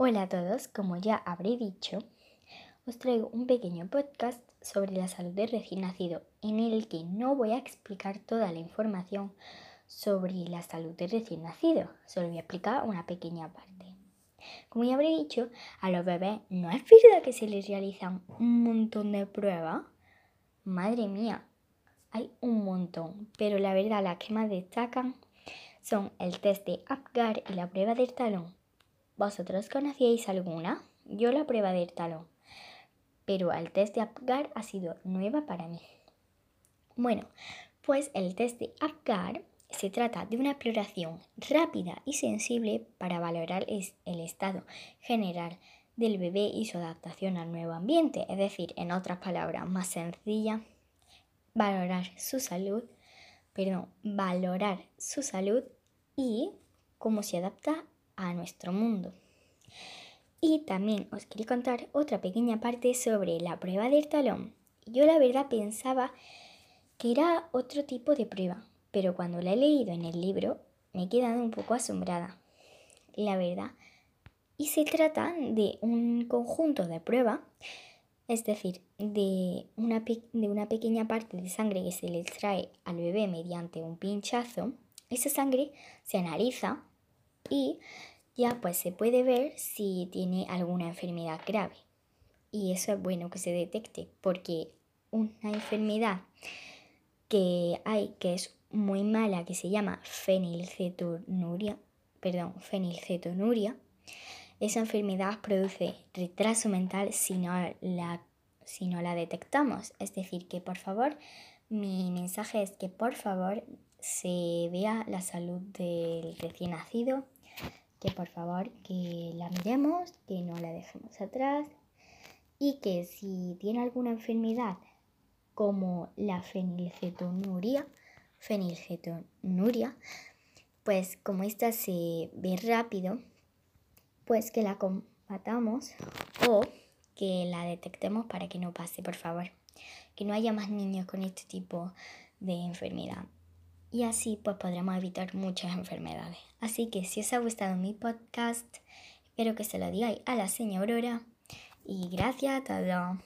Hola a todos, como ya habré dicho, os traigo un pequeño podcast sobre la salud del recién nacido, en el que no voy a explicar toda la información sobre la salud del recién nacido, solo voy a explicar una pequeña parte. Como ya habré dicho, a los bebés no es verdad que se les realizan un montón de pruebas. Madre mía, hay un montón, pero la verdad las que más destacan son el test de APGAR y la prueba del talón. ¿Vosotros conocíais alguna? Yo la prueba del talón, pero el test de APGAR ha sido nueva para mí. Bueno, pues el test de APGAR se trata de una exploración rápida y sensible para valorar el estado general del bebé y su adaptación al nuevo ambiente, es decir, en otras palabras más sencillas, valorar su salud, perdón, valorar su salud y cómo se adapta a nuestro mundo. Y también os quería contar otra pequeña parte sobre la prueba del talón. Yo la verdad pensaba que era otro tipo de prueba, pero cuando la he leído en el libro me he quedado un poco asombrada. La verdad. Y se trata de un conjunto de pruebas, es decir, de una, de una pequeña parte de sangre que se le extrae al bebé mediante un pinchazo. Esa sangre se analiza y ya pues se puede ver si tiene alguna enfermedad grave. Y eso es bueno que se detecte porque una enfermedad que hay que es muy mala que se llama fenilcetonuria, perdón, fenilcetonuria, esa enfermedad produce retraso mental si no la si no la detectamos. Es decir, que por favor, mi mensaje es que por favor se vea la salud del recién nacido que por favor que la miremos, que no la dejemos atrás y que si tiene alguna enfermedad como la fenilcetonuria, fenilcetonuria, pues como esta se ve rápido, pues que la combatamos o que la detectemos para que no pase, por favor. Que no haya más niños con este tipo de enfermedad y así pues podremos evitar muchas enfermedades. Así que si os ha gustado mi podcast, espero que se lo digáis a la señora Aurora y gracias a todos.